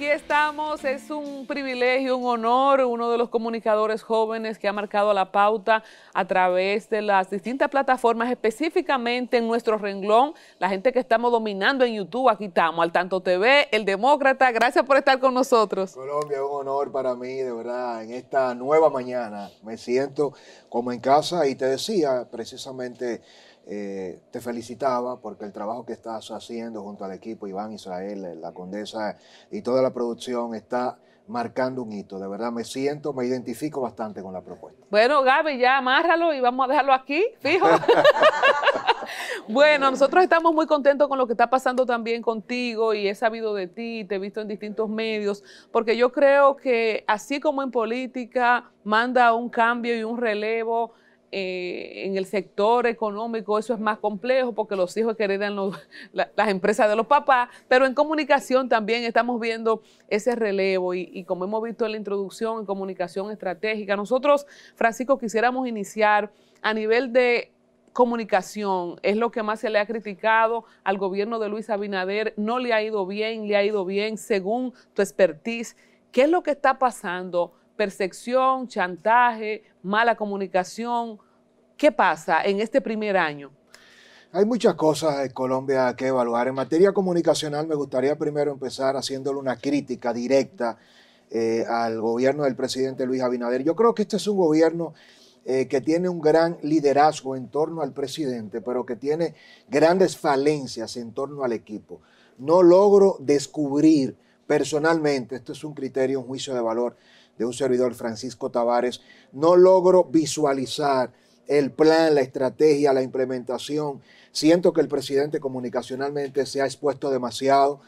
aquí estamos. Es un privilegio, un honor, uno de los comunicadores jóvenes que ha marcado la pauta a través de las distintas plataformas, específicamente en nuestro renglón, la gente que estamos dominando en YouTube. Aquí estamos, al Tanto TV, El Demócrata. Gracias por estar con nosotros. Colombia, un honor para mí, de verdad, en esta nueva mañana. Me siento como en casa y te decía precisamente eh, te felicitaba porque el trabajo que estás haciendo junto al equipo Iván Israel, la condesa y toda la producción está marcando un hito. De verdad me siento, me identifico bastante con la propuesta. Bueno, Gaby, ya amárralo y vamos a dejarlo aquí, fijo. bueno, nosotros estamos muy contentos con lo que está pasando también contigo y he sabido de ti, te he visto en distintos medios, porque yo creo que así como en política manda un cambio y un relevo eh, en el sector económico eso es más complejo porque los hijos que las empresas de los papás, pero en comunicación también estamos viendo ese relevo y, y, como hemos visto en la introducción en comunicación estratégica, nosotros, Francisco, quisiéramos iniciar a nivel de comunicación, es lo que más se le ha criticado al gobierno de Luis Abinader, no le ha ido bien, le ha ido bien según tu expertise. ¿Qué es lo que está pasando? percepción, chantaje, mala comunicación. ¿Qué pasa en este primer año? Hay muchas cosas en Colombia que evaluar. En materia comunicacional me gustaría primero empezar haciéndole una crítica directa eh, al gobierno del presidente Luis Abinader. Yo creo que este es un gobierno eh, que tiene un gran liderazgo en torno al presidente, pero que tiene grandes falencias en torno al equipo. No logro descubrir personalmente, esto es un criterio, un juicio de valor, de un servidor Francisco Tavares, no logro visualizar el plan, la estrategia, la implementación. Siento que el presidente comunicacionalmente se ha expuesto demasiado,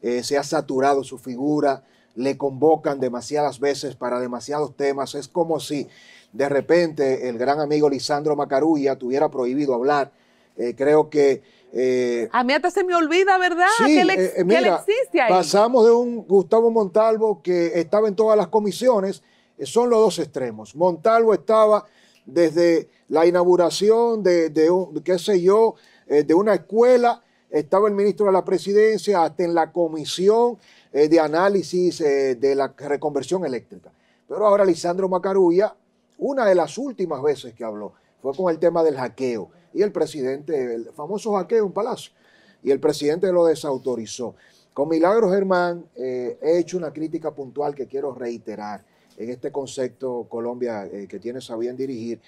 eh, se ha saturado su figura, le convocan demasiadas veces para demasiados temas. Es como si de repente el gran amigo Lisandro Macarulla tuviera prohibido hablar. Eh, creo que eh, a mí hasta se me olvida, ¿verdad? Sí, que, le, eh, eh, existe ahí. Pasamos de un Gustavo Montalvo que estaba en todas las comisiones, son los dos extremos. Montalvo estaba desde la inauguración de, qué sé yo, de una escuela, estaba el ministro de la presidencia, hasta en la comisión de análisis de la reconversión eléctrica. Pero ahora Lisandro Macarulla, una de las últimas veces que habló, fue con el tema del hackeo y el presidente, el famoso hackeo en Palacio, y el presidente lo desautorizó. Con Milagro Germán eh, he hecho una crítica puntual que quiero reiterar en este concepto Colombia eh, que tiene a dirigir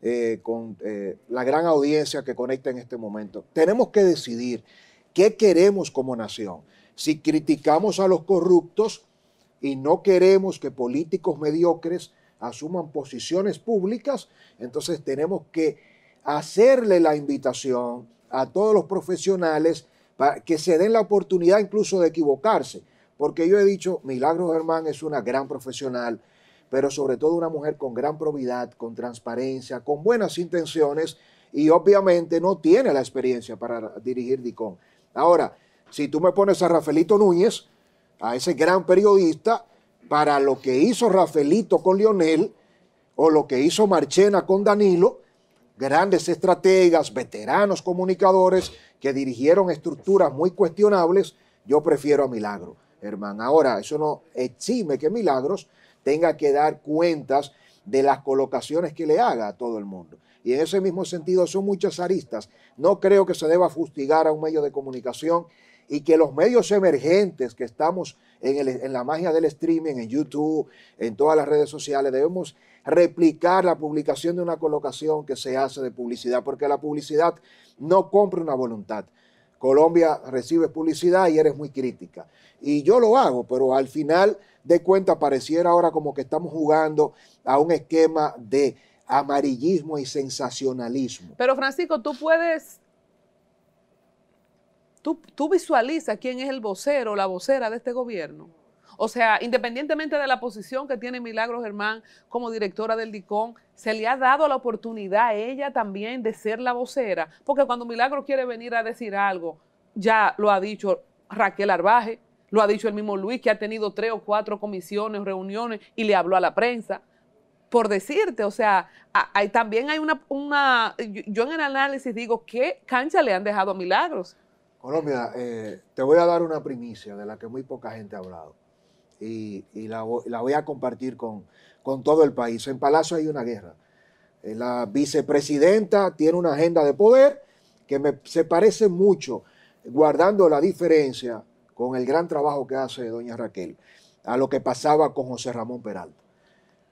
eh, con la gran audiencia que conecta en este momento. Tenemos que decidir qué queremos como nación. Si criticamos a los corruptos y no queremos que políticos mediocres asuman posiciones públicas, entonces tenemos que hacerle la invitación a todos los profesionales para que se den la oportunidad incluso de equivocarse. Porque yo he dicho, Milagro Germán es una gran profesional, pero sobre todo una mujer con gran probidad, con transparencia, con buenas intenciones y obviamente no tiene la experiencia para dirigir DICON. Ahora, si tú me pones a Rafaelito Núñez, a ese gran periodista, para lo que hizo Rafaelito con Lionel o lo que hizo Marchena con Danilo, grandes estrategas, veteranos comunicadores que dirigieron estructuras muy cuestionables, yo prefiero a Milagro, hermano. Ahora, eso no exime que Milagros tenga que dar cuentas de las colocaciones que le haga a todo el mundo. Y en ese mismo sentido son muchas aristas. No creo que se deba fustigar a un medio de comunicación y que los medios emergentes que estamos en, en, la magia del streaming, en YouTube, en todas las redes sociales, debemos replicar la publicación de una colocación que se hace de publicidad, porque la publicidad no compra una voluntad. Colombia recibe publicidad y eres muy crítica. Y yo lo hago, pero al final de cuentas pareciera ahora como que estamos jugando a un esquema de amarillismo y sensacionalismo. Pero Francisco, tú puedes, tú, tú visualizas quién es el vocero o la vocera de este gobierno. O sea, independientemente de la posición que tiene Milagro Germán como directora del DICON, se le ha dado la oportunidad a ella también de ser la vocera, porque cuando Milagro quiere venir a decir algo, ya lo ha dicho Raquel Arbaje, lo ha dicho el mismo Luis, que ha tenido tres o cuatro comisiones, reuniones y le habló a la prensa. Por decirte, o sea, hay, también hay una, una, yo en el análisis digo, ¿qué cancha le han dejado a Milagros? Colombia, eh, te voy a dar una primicia de la que muy poca gente ha hablado. y, la, voy a compartir con, todo el país. En Palacio hay una guerra. Eh, la vicepresidenta tiene una agenda de poder que me, se parece mucho, guardando la diferencia con el gran trabajo que hace doña Raquel, a lo que pasaba con José Ramón Peralta.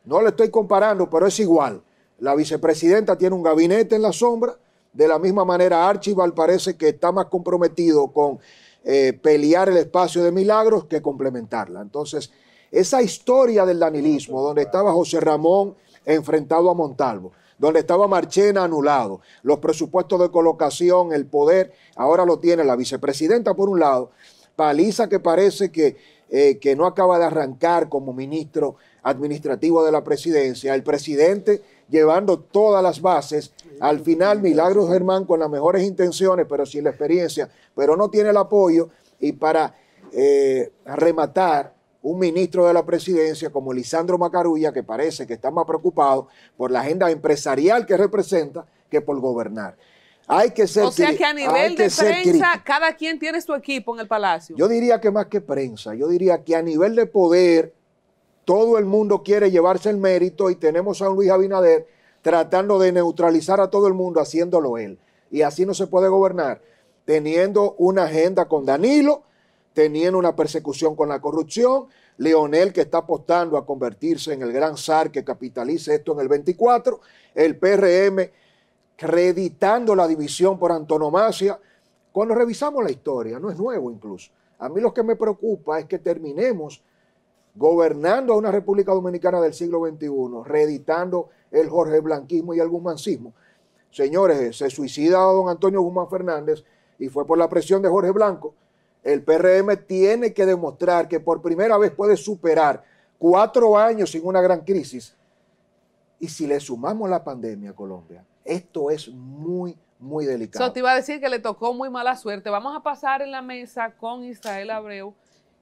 No le estoy comparando, pero es igual. La vicepresidenta tiene un gabinete en la sombra, de la misma manera Archibald parece que está más comprometido con eh, pelear el espacio de milagros que complementarla. Entonces, esa historia del danilismo, donde estaba José Ramón enfrentado a Montalvo, donde estaba Marchena anulado, los presupuestos de colocación, el poder, ahora lo tiene la vicepresidenta por un lado, Paliza que parece que, eh, que no acaba de arrancar como ministro administrativo de la presidencia, el presidente llevando todas las bases, al final Milagros Germán con las mejores intenciones, pero sin la experiencia, pero no tiene el apoyo, y para eh, rematar, un ministro de la presidencia como Lisandro Macarulla, que parece que está más preocupado por la agenda empresarial que representa que por gobernar. Hay que ser O sea que a nivel de prensa, cada quien tiene su equipo en el palacio. Yo diría que más que prensa, yo diría que a nivel de poder, todo el mundo quiere llevarse el mérito y tenemos a un Luis Abinader tratando de neutralizar a todo el mundo haciéndolo él. Y así no se puede gobernar, teniendo una agenda con Danilo, teniendo una persecución con la corrupción, Leonel que está apostando a convertirse en el gran zar que capitalice esto en el 24, el PRM creditando la división por antonomasia. Cuando revisamos la historia, no es nuevo incluso. A mí lo que me preocupa es que terminemos gobernando a una República Dominicana del siglo XXI, reeditando el Jorge Blanquismo y el Gumanismo. Señores, se suicida don Antonio Guzmán Fernández y fue por la presión de Jorge Blanco. El PRM tiene que demostrar que por primera vez puede superar cuatro años sin una gran crisis. Y si le sumamos la pandemia a Colombia, esto es muy, muy delicado. Eso te iba a decir que le tocó muy mala suerte. Vamos a pasar en la mesa con Israel Abreu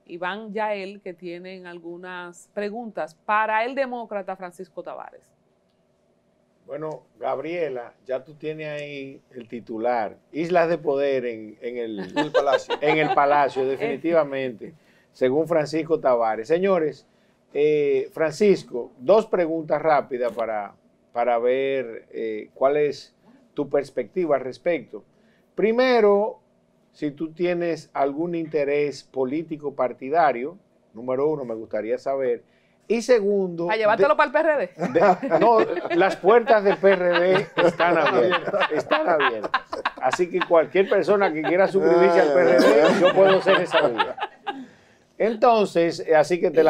Iván Yael, que tienen algunas preguntas para el demócrata Francisco Tavares. Bueno, Gabriela, ya tú tienes ahí el titular, Islas de Poder en, el, Palacio. En el Palacio, definitivamente, según Francisco Tavares. Señores, eh, Francisco, dos preguntas rápidas para, para ver eh, cuál es tu perspectiva al respecto. Primero, si tú tienes algún interés político partidario, número uno, me gustaría saber. Y segundo... A llevártelo para el PRD. no, las puertas del PRD están abiertas. Están abiertas. Así que cualquier persona que quiera suscribirse al PRD, yo puedo ser esa vida. Entonces, así que te,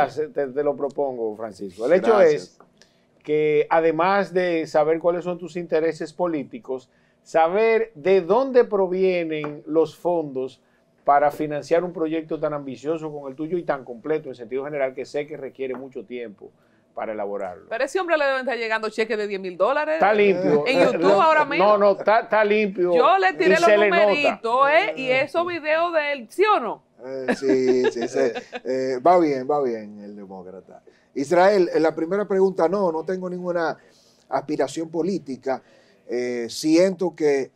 lo propongo, Francisco. El hecho es que además de saber cuáles son tus intereses políticos, saber de dónde provienen los fondos para financiar un proyecto tan ambicioso como el tuyo y tan completo en sentido general que sé que requiere mucho tiempo para elaborarlo. Pero ese hombre le debe estar llegando cheques de 10 mil dólares. Está limpio. En YouTube ahora mismo. No, no, está, limpio. Yo le tiré los numeritos, ¿eh? Y esos videos de él, ¿sí o no? Eh, sí, sí, sí. Eh, va bien, va bien el demócrata. Israel, la primera pregunta, no, no tengo ninguna aspiración política. Eh, siento que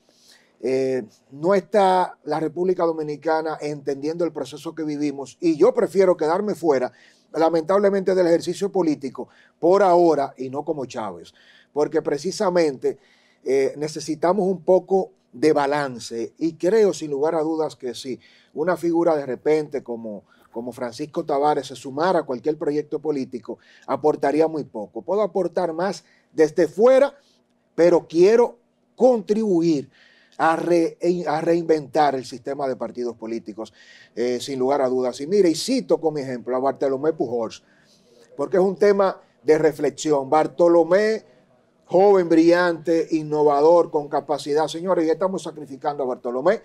eh, no está la República Dominicana entendiendo el proceso que vivimos y yo prefiero quedarme fuera, lamentablemente, del ejercicio político por ahora y no como Chávez, porque precisamente eh, necesitamos un poco de balance y creo sin lugar a dudas que si una figura de repente como, como Francisco Tavares se sumara a cualquier proyecto político, aportaría muy poco. Puedo aportar más desde fuera pero quiero contribuir a, reinventar el sistema de partidos políticos, eh, sin lugar a dudas. Y mire, y cito como ejemplo a Bartolomé Pujols, porque es un tema de reflexión. Bartolomé, joven, brillante, innovador, con capacidad. Señores, ya estamos sacrificando a Bartolomé,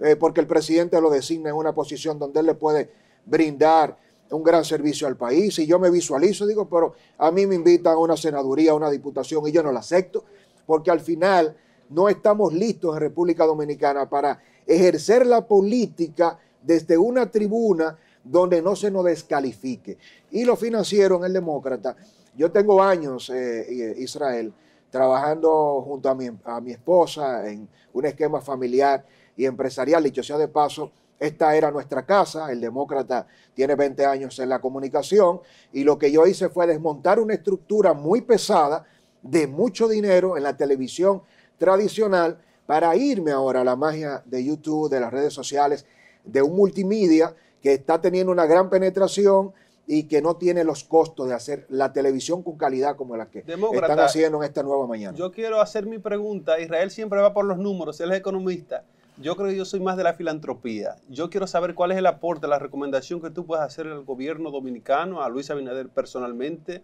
eh, porque el presidente lo designa en una posición donde él le puede brindar un gran servicio al país. Y yo me visualizo, digo, pero a mí me invitan a una senaduría, a una diputación, y yo no la acepto porque al final no estamos listos en República Dominicana para ejercer la política desde una tribuna donde no se nos descalifique. Y lo financiero en el demócrata. Yo tengo años, eh, Israel, trabajando junto a mi, a mi esposa en un esquema familiar y empresarial, dicho sea de paso, esta era nuestra casa, el demócrata tiene 20 años en la comunicación y lo que yo hice fue desmontar una estructura muy pesada de mucho dinero en la televisión tradicional para irme ahora a la magia de YouTube, de las redes sociales, de un multimedia que está teniendo una gran penetración y que no tiene los costos de hacer la televisión con calidad como la que están haciendo en esta nueva mañana. Yo quiero hacer mi pregunta. Israel siempre va por los números, él es economista. Yo creo que yo soy más de la filantropía. Yo quiero saber cuál es el aporte, la recomendación que tú puedes hacer al gobierno dominicano, a Luis Abinader personalmente,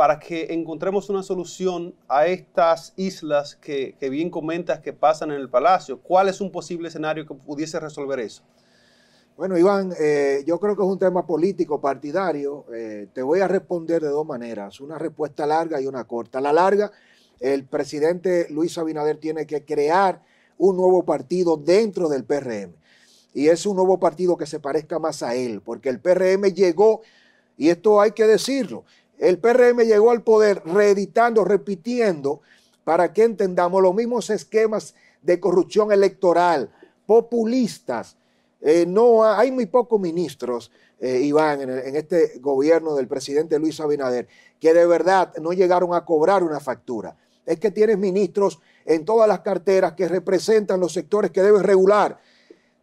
para que encontremos una solución a estas islas que, bien comentas que pasan en el Palacio. ¿Cuál es un posible escenario que pudiese resolver eso? Bueno, Iván, eh, yo creo que es un tema político, partidario. Eh, te voy a responder de dos maneras, una respuesta larga y una corta. La larga, el presidente Luis Abinader tiene que crear un nuevo partido dentro del PRM. Y es un nuevo partido que se parezca más a él, porque el PRM llegó, y esto hay que decirlo, el PRM llegó al poder reeditando, repitiendo, para que entendamos los mismos esquemas de corrupción electoral, populistas. Eh, no hay muy pocos ministros, eh, Iván, en, este gobierno del presidente Luis Abinader, que de verdad no llegaron a cobrar una factura. Es que tienes ministros en todas las carteras que representan los sectores que deben regular.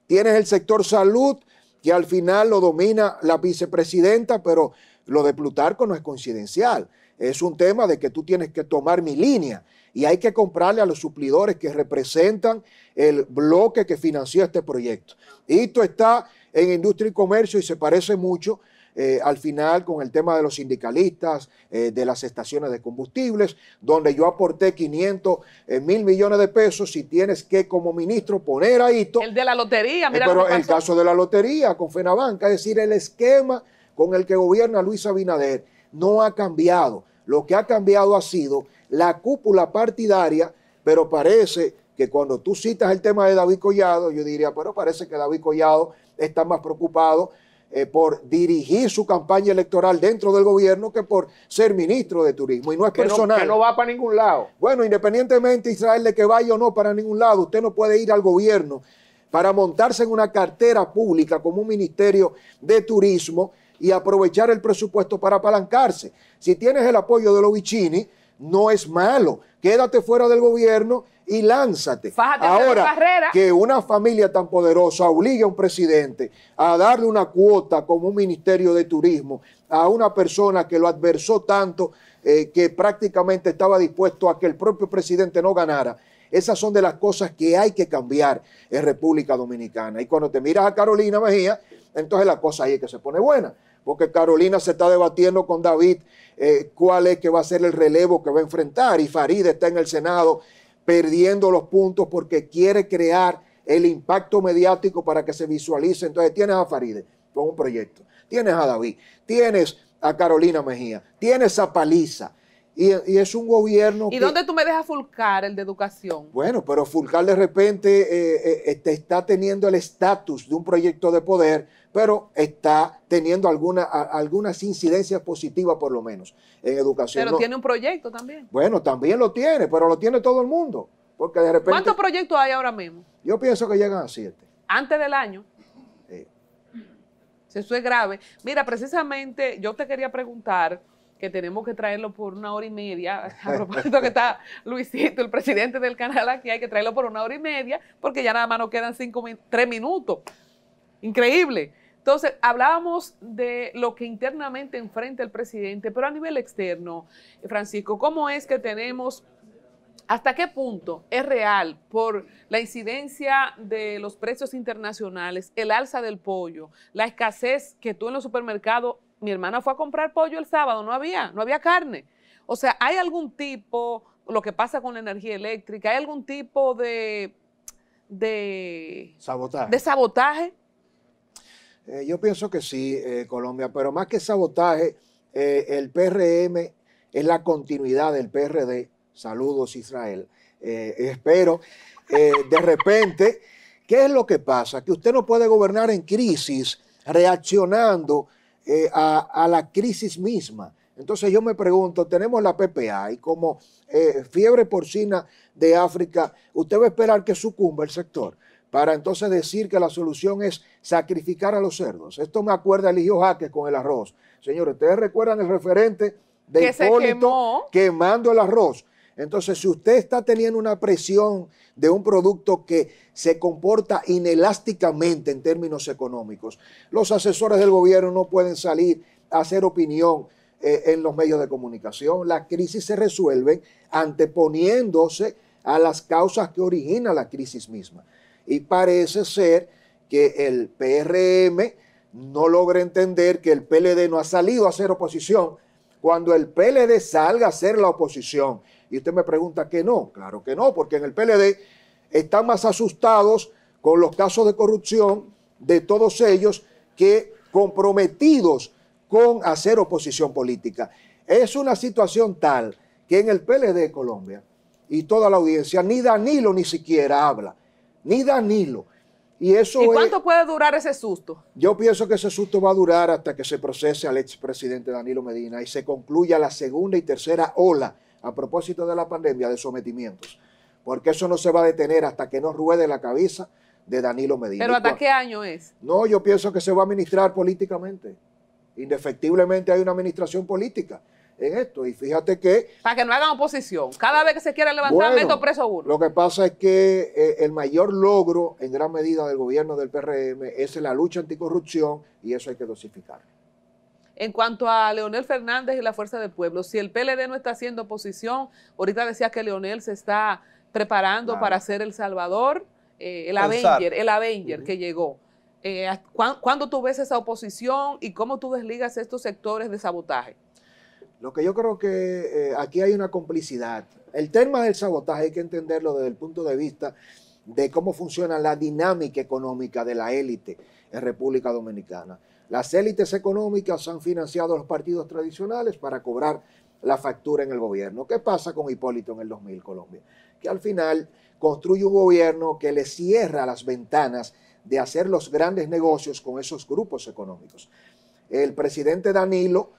Tienes el sector salud, que al final lo domina la vicepresidenta, pero lo de Plutarco no es coincidencial. Es un tema de que tú tienes que tomar mi línea y hay que comprarle a los suplidores que representan el bloque que financió este proyecto. Y esto está en industria y comercio y se parece mucho eh, al final con el tema de los sindicalistas, eh, de las estaciones de combustibles, donde yo aporté 500 eh, mil millones de pesos y tienes que como ministro poner ahí... El de la lotería, mira. pero el caso de la lotería con Fenabanca, es decir, el esquema con el que gobierna Luis Abinader no ha cambiado. Lo que ha cambiado ha sido la cúpula partidaria, pero parece que cuando tú citas el tema de David Collado, yo diría, pero parece que David Collado está más preocupado eh, por dirigir su campaña electoral dentro del gobierno que por ser ministro de turismo. Y no es personal. que no va para ningún lado. Bueno, independientemente Israel de que vaya o no para ningún lado, usted no puede ir al gobierno para montarse en una cartera pública como un ministerio de turismo y aprovechar el presupuesto para apalancarse. Si tienes el apoyo de los Vicini, no es malo. Quédate fuera del gobierno y lánzate. Ahora, que una familia tan poderosa obligue a un presidente a darle una cuota como un ministerio de turismo a una persona que lo adversó tanto eh, que prácticamente estaba dispuesto a que el propio presidente no ganara. Esas son de las cosas que hay que cambiar en República Dominicana. Y cuando te miras a Carolina Mejía, entonces la cosa ahí es que se pone buena, porque Carolina se está debatiendo con David eh, cuál es que va a ser el relevo que va a enfrentar y Farid está en el Senado perdiendo los puntos porque quiere crear el impacto mediático para que se visualice. Entonces tienes a Faride con un proyecto, tienes a David, tienes a Carolina Mejía, tienes a Paliza. Y, es un gobierno. ¿Y dónde tú me dejas Fulcar, el de educación? Bueno, pero Fulcar de repente eh, eh, está teniendo el estatus de un proyecto de poder, pero está teniendo alguna, algunas incidencias positivas por lo menos en educación. Pero tiene un proyecto también. Eso también lo tiene, pero lo tiene todo el mundo. Porque de repente, ¿Cuántos proyectos hay ahora mismo? Yo pienso que llegan a siete. Antes del año. Eso es grave. Mira, precisamente yo te quería preguntar que tenemos que traerlo por una hora y media. A propósito que está Luisito, el presidente del canal aquí, hay que traerlo por una hora y media, porque ya nada más nos quedan cinco, tres minutos. Increíble. Entonces, hablábamos de lo que internamente enfrenta el presidente, pero a nivel externo, Francisco, ¿cómo es que tenemos, hasta qué punto es real por la incidencia de los precios internacionales, el alza del pollo, la escasez que tú en los supermercados, mi hermana fue a comprar pollo el sábado, no había, no había carne. O sea, ¿hay algún tipo, lo que pasa con la energía eléctrica, hay algún tipo de, de sabotaje? De sabotaje eh, yo pienso que sí, eh, Colombia, pero más que sabotaje, eh, el PRM es la continuidad del PRD. Saludos, Israel. espero, de repente, ¿qué es lo que pasa? Que usted no puede gobernar en crisis reaccionando a, la crisis misma. Entonces yo me pregunto, tenemos la PPA y como fiebre porcina de África, ¿usted va a esperar que sucumba el sector? para entonces decir que la solución es sacrificar a los cerdos. Esto me acuerda a Eligio Jaques con el arroz. Señores, ¿ustedes recuerdan el referente de Hipólito quemando el arroz? Entonces, si usted está teniendo una presión de un producto que se comporta inelásticamente en términos económicos, los asesores del gobierno no pueden salir a hacer opinión eh, en los medios de comunicación. La crisis se resuelve anteponiéndose a las causas que originan la crisis misma. Y parece ser que el PRM no logra entender que el PLD no ha salido a hacer oposición. Cuando el PLD salga a hacer la oposición, y usted me pregunta que no, claro que no, porque en el PLD están más asustados con los casos de corrupción de todos ellos que comprometidos con hacer oposición política. Es una situación tal que en el PLD de Colombia y toda la audiencia, ni Danilo ni siquiera habla ni Danilo. Y, eso ¿Y cuánto puede durar ese susto? Yo pienso que ese susto va a durar hasta que se procese al expresidente Danilo Medina y se concluya la segunda y tercera ola a propósito de la pandemia de sometimientos. Porque eso no se va a detener hasta que no ruede la cabeza de Danilo Medina. ¿Pero hasta qué año es? No, yo pienso que se va a administrar políticamente. Indefectiblemente hay una administración política en esto. Y fíjate que... Para que no hagan oposición. Cada vez que se quiera levantar, meto preso uno. Lo que pasa es que eh, el mayor logro en gran medida del gobierno del PRM es la lucha anticorrupción y eso hay que dosificar. En cuanto a Leonel Fernández y la Fuerza del Pueblo, si el PLD no está haciendo oposición, ahorita decía que Leonel se está preparando para ser el Salvador, eh, el, Avenger, el Avenger que llegó. Eh, ¿Cuándo tú ves esa oposición y cómo tú desligas estos sectores de sabotaje? Lo que yo creo que eh, aquí hay una complicidad. El tema del sabotaje hay que entenderlo desde el punto de vista de cómo funciona la dinámica económica de la élite en República Dominicana. Las élites económicas han financiado a los partidos tradicionales para cobrar la factura en el gobierno. ¿Qué pasa con Hipólito en el 2000 Colombia? Que al final construye un gobierno que le cierra las ventanas de hacer los grandes negocios con esos grupos económicos. El presidente Danilo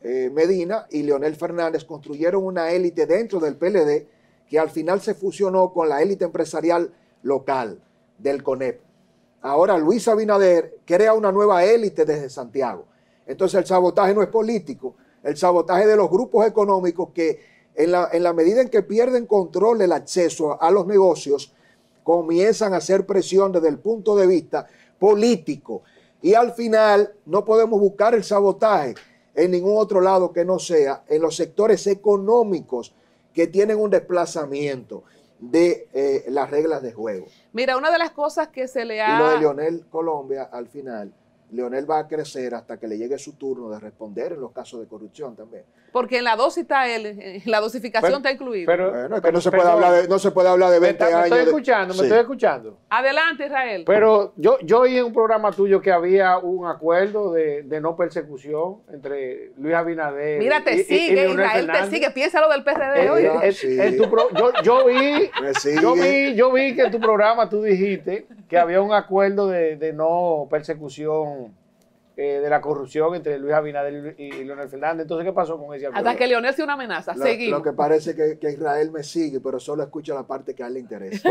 eh, Medina y Leonel Fernández construyeron una élite dentro del PLD que al final se fusionó con la élite empresarial local del CONEP. Ahora Luis Abinader crea una nueva élite desde Santiago. Entonces el sabotaje no es político, el sabotaje de los grupos económicos que en la, en la medida en que pierden control del acceso a los negocios, comienzan a hacer presión desde el punto de vista político. Y al final no podemos buscar el sabotaje en ningún otro lado que no sea en los sectores económicos que tienen un desplazamiento de eh, las reglas de juego. Mira, una de las cosas que se le ha... Y lo de Lionel Colombia al final Leonel va a crecer hasta que le llegue su turno de responder en los casos de corrupción también. Porque en la dosis está él, en la dosificación está incluido. Pero, bueno, es que no, se puede hablar de, no se puede hablar de 20 años. Me estoy escuchando, me estoy escuchando. Adelante, Israel. Pero yo, yo oí en un programa tuyo que había un acuerdo de, de no persecución entre Luis Abinader Mira, te sigue, Israel te sigue. Piensa lo del PRD eh, hoy. Eh, yo, yo, vi, yo, vi, yo vi que en tu programa tú dijiste que había un acuerdo de, de no persecución eh, de la corrupción entre Luis Abinader y, Leonel Fernández. Entonces, ¿qué pasó con ese acuerdo? Hasta que Leonel sea una amenaza. Lo, Seguimos. Lo que parece que, que Israel me sigue, pero solo escucha la parte que a él le interesa.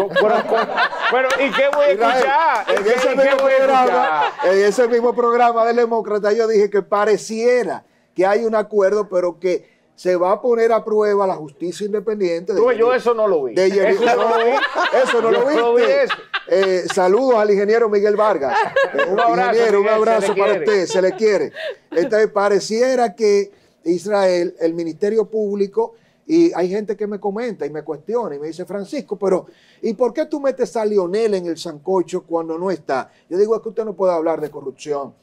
pero, ¿y qué voy a escuchar? En, ese mismo programa, en ese mismo programa del Demócrata yo dije que pareciera que hay un acuerdo, pero que se va a poner a prueba la justicia independiente. De yo eso no lo vi. eso, no lo vi. Eso no lo vi. Eh, saludos al ingeniero Miguel Vargas. un, abrazo, ingeniero, un abrazo para usted, se le quiere. Entonces, pareciera que Israel, el Ministerio Público, y hay gente que me comenta y me cuestiona y me dice, Francisco, pero ¿y por qué tú metes a Lionel en el sancocho cuando no está? Yo digo, es que usted no puede hablar de corrupción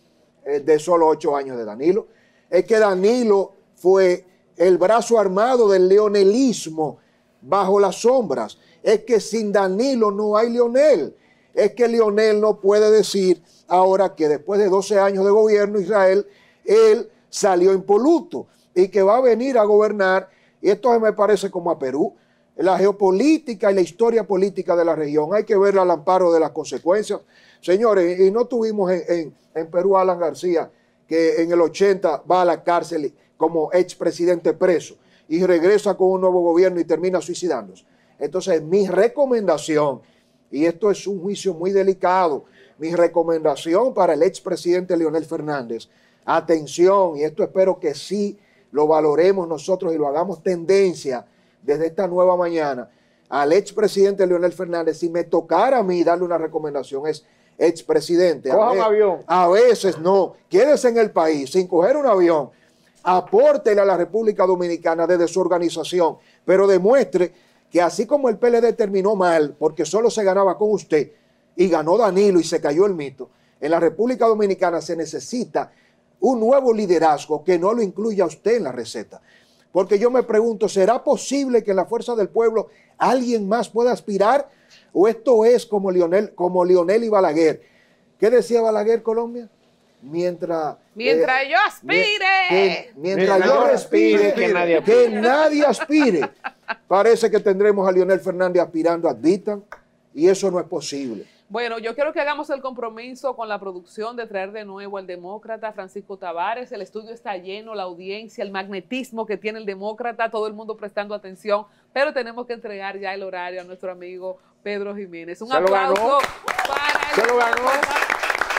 eh, de solo ocho años de Danilo. Es que Danilo fue el brazo armado del leonelismo bajo las sombras. Es que sin Danilo no hay Leonel. Es que Leonel no puede decir ahora que después de 12 años de gobierno Israel, él salió impoluto y que va a venir a gobernar. Y esto me parece como a Perú. La geopolítica y la historia política de la región. Hay que ver al amparo de las consecuencias. Señores, y no tuvimos en, en Perú a Alan García, que en el 80 va a la cárcel como expresidente preso y regresa con un nuevo gobierno y termina suicidándose. Entonces, mi recomendación, Y esto es un juicio muy delicado. Mi recomendación para el expresidente Leonel Fernández, atención, y esto espero que sí lo valoremos nosotros y lo hagamos tendencia desde esta nueva mañana, al expresidente Leonel Fernández, si me tocara a mí darle una recomendación, es expresidente. Coja un avión. A veces no, quédese en el país sin coger un avión, apórtele a la República Dominicana desde su organización, pero demuestre que así como el PLD terminó mal, porque solo se ganaba con usted, y ganó Danilo y se cayó el mito, en la República Dominicana se necesita un nuevo liderazgo que no lo incluya usted en la receta. Porque yo me pregunto, ¿será posible que en la fuerza del pueblo alguien más pueda aspirar? ¿O esto es como Lionel, como Lionel y Balaguer? ¿Qué decía Balaguer Colombia? Mientras, mientras eh, yo aspire. mientras yo respire, que, nadie que nadie aspire. Parece que tendremos a Lionel Fernández aspirando a Ditan y eso no es posible. Bueno, yo quiero que hagamos el compromiso con la producción de traer de nuevo al demócrata Francisco Tavares. El estudio está lleno, la audiencia, el magnetismo que tiene el demócrata, todo el mundo prestando atención, pero tenemos que entregar ya el horario a nuestro amigo Pedro Jiménez. Un aplauso para Se lo ganó.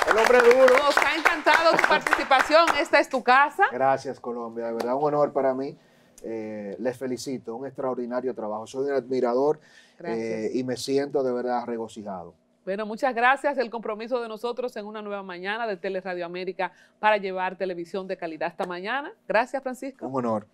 El hombre duro. Nos ha encantado tu participación. Esta es tu casa. Gracias, Colombia. De verdad, un honor para mí. Eh, les felicito, un extraordinario trabajo. Soy un admirador eh, y me siento de verdad regocijado. Bueno, muchas gracias. El compromiso de nosotros en una nueva mañana de Teleradio América para llevar televisión de calidad esta mañana. Gracias, Francisco. Un honor.